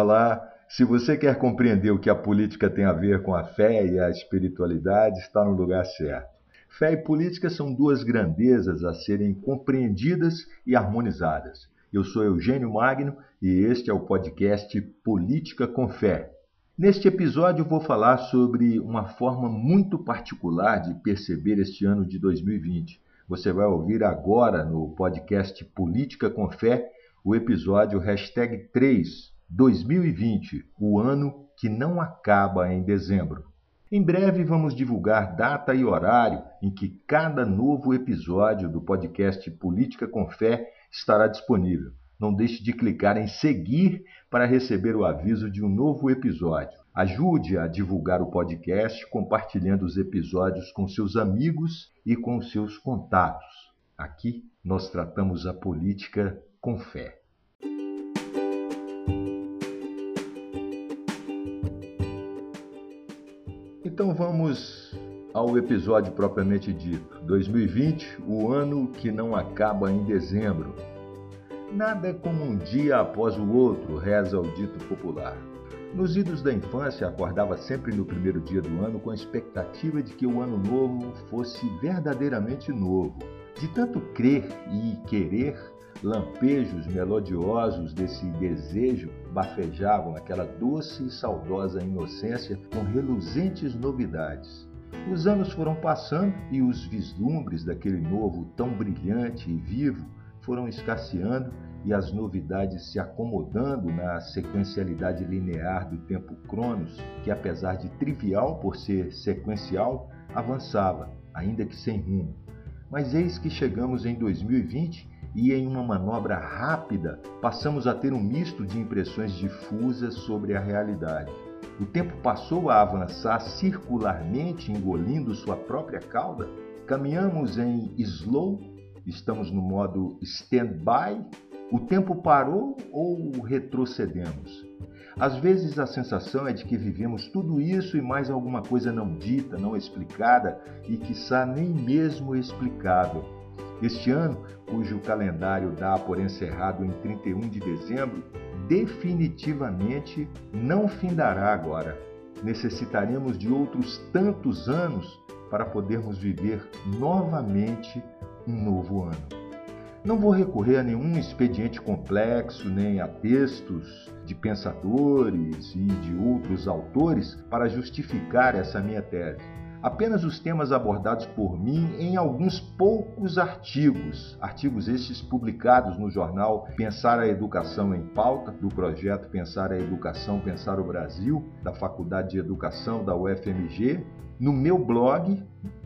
Olá, se você quer compreender o que a política tem a ver com a fé e a espiritualidade, está no lugar certo. Fé e política são duas grandezas a serem compreendidas e harmonizadas. Eu sou Eugênio Magno e este é o podcast Política com Fé. Neste episódio vou falar sobre uma forma muito particular de perceber este ano de 2020. Você vai ouvir agora no podcast Política com Fé o episódio hashtag 3, 2020, o ano que não acaba em dezembro. Em breve vamos divulgar data e horário em que cada novo episódio do podcast Política com Fé estará disponível. Não deixe de clicar em seguir para receber o aviso de um novo episódio. Ajude a divulgar o podcast compartilhando os episódios com seus amigos e com seus contatos. Aqui nós tratamos a política com fé. Então vamos ao episódio propriamente dito. 2020, o ano que não acaba em dezembro. Nada como um dia após o outro, reza o dito popular. Nos idos da infância, acordava sempre no primeiro dia do ano com a expectativa de que o ano novo fosse verdadeiramente novo. De tanto crer e querer, Lampejos melodiosos desse desejo bafejavam aquela doce e saudosa inocência com reluzentes novidades. Os anos foram passando e os vislumbres daquele novo tão brilhante e vivo foram escasseando e as novidades se acomodando na sequencialidade linear do tempo Cronos, que apesar de trivial por ser sequencial, avançava, ainda que sem rumo. Mas eis que chegamos em 2020 e, em uma manobra rápida, passamos a ter um misto de impressões difusas sobre a realidade. O tempo passou a avançar circularmente, engolindo sua própria cauda. Caminhamos em slow, estamos no modo stand-by. O tempo parou ou retrocedemos? Às vezes a sensação é de que vivemos tudo isso e mais alguma coisa não dita, não explicada e, quiçá, nem mesmo explicável. Este ano, cujo calendário dá por encerrado em 31 de dezembro, definitivamente não findará agora. Necessitaremos de outros tantos anos para podermos viver novamente um novo ano. Não vou recorrer a nenhum expediente complexo nem a textos de pensadores e de outros autores para justificar essa minha tese apenas os temas abordados por mim em alguns poucos artigos, artigos estes publicados no jornal Pensar a Educação em Pauta, do projeto Pensar a Educação, Pensar o Brasil, da Faculdade de Educação da UFMG, no meu blog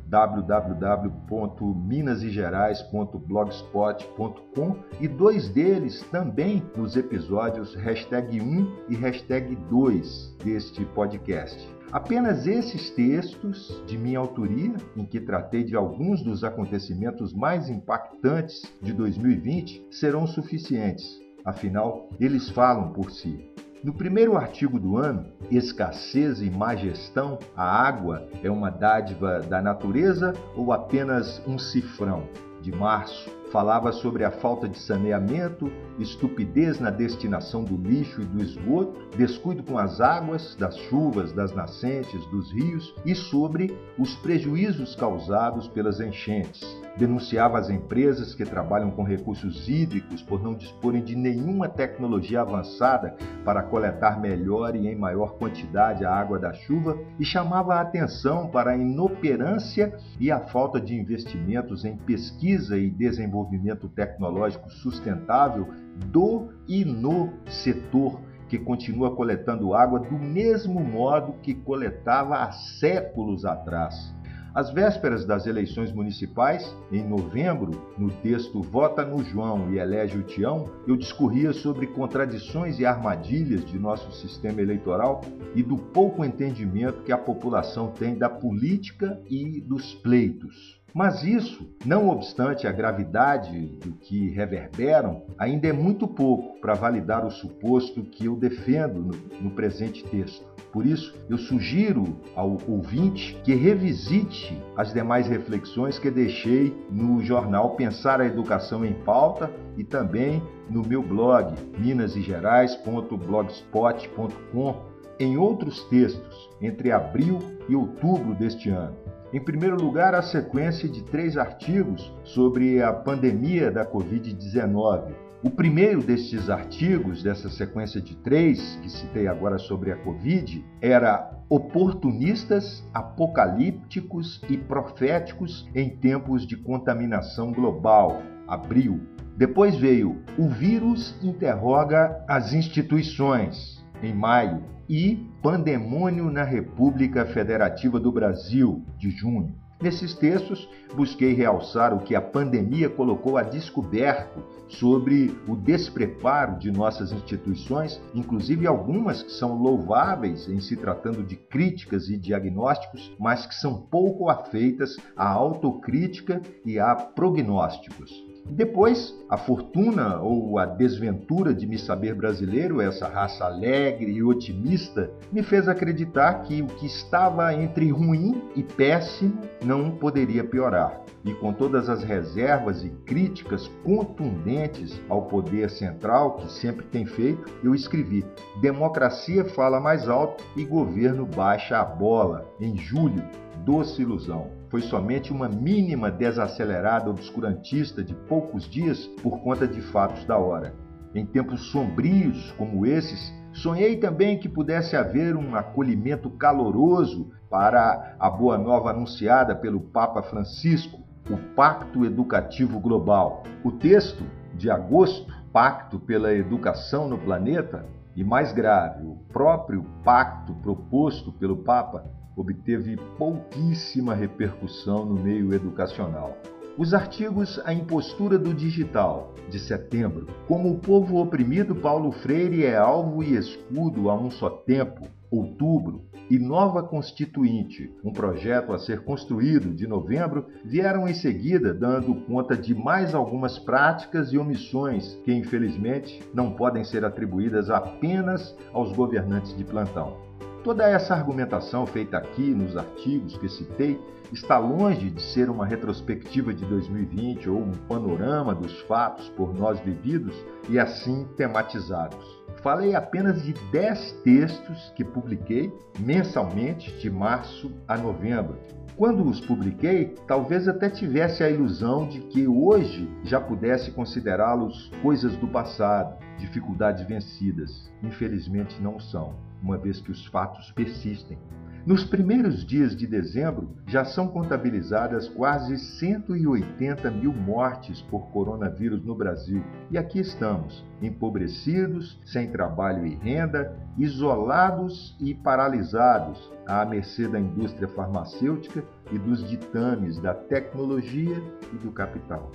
www.minasegerais.blogspot.com e dois deles também nos episódios hashtag 1 e hashtag 2 deste podcast. Apenas esses textos de minha autoria, em que tratei de alguns dos acontecimentos mais impactantes de 2020, serão suficientes. Afinal, eles falam por si. No primeiro artigo do ano, Escassez e Má Gestão, a água é uma dádiva da natureza ou apenas um cifrão? De março, falava sobre a falta de saneamento, estupidez na destinação do lixo e do esgoto, descuido com as águas, das chuvas, das nascentes, dos rios e sobre os prejuízos causados pelas enchentes. Denunciava as empresas que trabalham com recursos hídricos por não disporem de nenhuma tecnologia avançada para coletar melhor e em maior quantidade a água da chuva e chamava a atenção para a inoperância e a falta de investimentos em pesquisa e desenvolvimento tecnológico sustentável do e no setor que continua coletando água do mesmo modo que coletava há séculos atrás. Às vésperas das eleições municipais, em novembro, no texto Vota no João e elege o Tião, eu discorria sobre contradições e armadilhas de nosso sistema eleitoral e do pouco entendimento que a população tem da política e dos pleitos. Mas isso, não obstante a gravidade do que reverberam, ainda é muito pouco para validar o suposto que eu defendo no, no presente texto. Por isso, eu sugiro ao ouvinte que revisite as demais reflexões que deixei no jornal Pensar a Educação em Pauta e também no meu blog minasgerais.blogspot.com em outros textos entre abril e outubro deste ano. Em primeiro lugar, a sequência de três artigos sobre a pandemia da Covid-19. O primeiro destes artigos, dessa sequência de três, que citei agora sobre a Covid, era Oportunistas, Apocalípticos e Proféticos em Tempos de Contaminação Global, abril. Depois veio O Vírus Interroga as Instituições, em maio e Pandemônio na República Federativa do Brasil, de junho. Nesses textos, busquei realçar o que a pandemia colocou a descoberto sobre o despreparo de nossas instituições, inclusive algumas que são louváveis em se tratando de críticas e diagnósticos, mas que são pouco afeitas à autocrítica e a prognósticos. Depois, a fortuna ou a desventura de me saber brasileiro, essa raça alegre e otimista, me fez acreditar que o que estava entre ruim e péssimo não poderia piorar. E com todas as reservas e críticas contundentes ao poder central que sempre tem feito, eu escrevi: Democracia fala mais alto e governo baixa a bola, em julho, doce ilusão foi somente uma mínima desacelerada obscurantista de poucos dias por conta de fatos da hora. Em tempos sombrios como esses, sonhei também que pudesse haver um acolhimento caloroso para a boa nova anunciada pelo Papa Francisco, o Pacto Educativo Global. O texto de agosto, Pacto pela Educação no Planeta, e mais grave, o próprio pacto proposto pelo Papa obteve pouquíssima repercussão no meio educacional. Os artigos A Impostura do Digital, de setembro, Como o Povo Oprimido Paulo Freire é alvo e escudo a um só tempo, outubro, e Nova Constituinte, um projeto a ser construído de novembro, vieram em seguida dando conta de mais algumas práticas e omissões que, infelizmente, não podem ser atribuídas apenas aos governantes de plantão. Toda essa argumentação feita aqui nos artigos que citei está longe de ser uma retrospectiva de 2020 ou um panorama dos fatos por nós vividos e assim tematizados. Falei apenas de 10 textos que publiquei mensalmente de março a novembro. Quando os publiquei, talvez até tivesse a ilusão de que hoje já pudesse considerá-los coisas do passado, dificuldades vencidas. Infelizmente não são uma vez que os fatos persistem. Nos primeiros dias de dezembro, já são contabilizadas quase 180 mil mortes por coronavírus no Brasil. E aqui estamos, empobrecidos, sem trabalho e renda, isolados e paralisados, à mercê da indústria farmacêutica e dos ditames da tecnologia e do capital.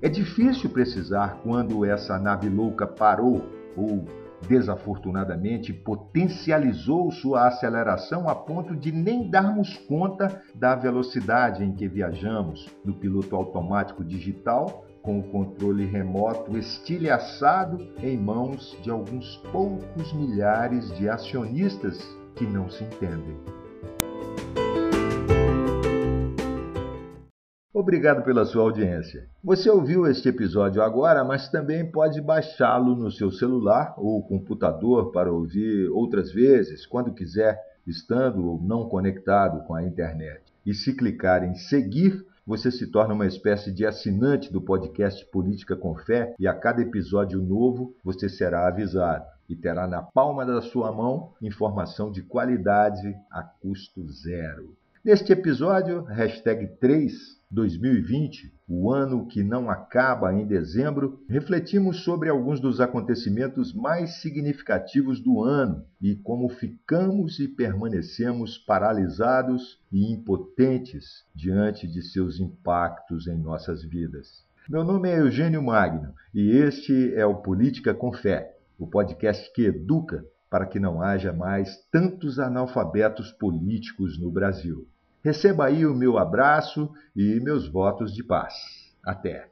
É difícil precisar quando essa nave louca parou ou desafortunadamente, potencializou sua aceleração a ponto de nem darmos conta da velocidade em que viajamos no piloto automático digital com o controle remoto estilhaçado em mãos de alguns poucos milhares de acionistas que não se entendem. Obrigado pela sua audiência. Você ouviu este episódio agora, mas também pode baixá-lo no seu celular ou computador para ouvir outras vezes, quando quiser, estando ou não conectado com a internet. E se clicar em seguir, você se torna uma espécie de assinante do podcast Política com Fé e a cada episódio novo você será avisado e terá na palma da sua mão informação de qualidade a custo zero. Neste episódio, hashtag 3, 2020, o ano que não acaba em dezembro, refletimos sobre alguns dos acontecimentos mais significativos do ano e como ficamos e permanecemos paralisados e impotentes diante de seus impactos em nossas vidas. Meu nome é Eugênio Magno e este é o Política com Fé, o podcast que educa para que não haja mais tantos analfabetos políticos no Brasil. Receba aí o meu abraço e meus votos de paz. Até!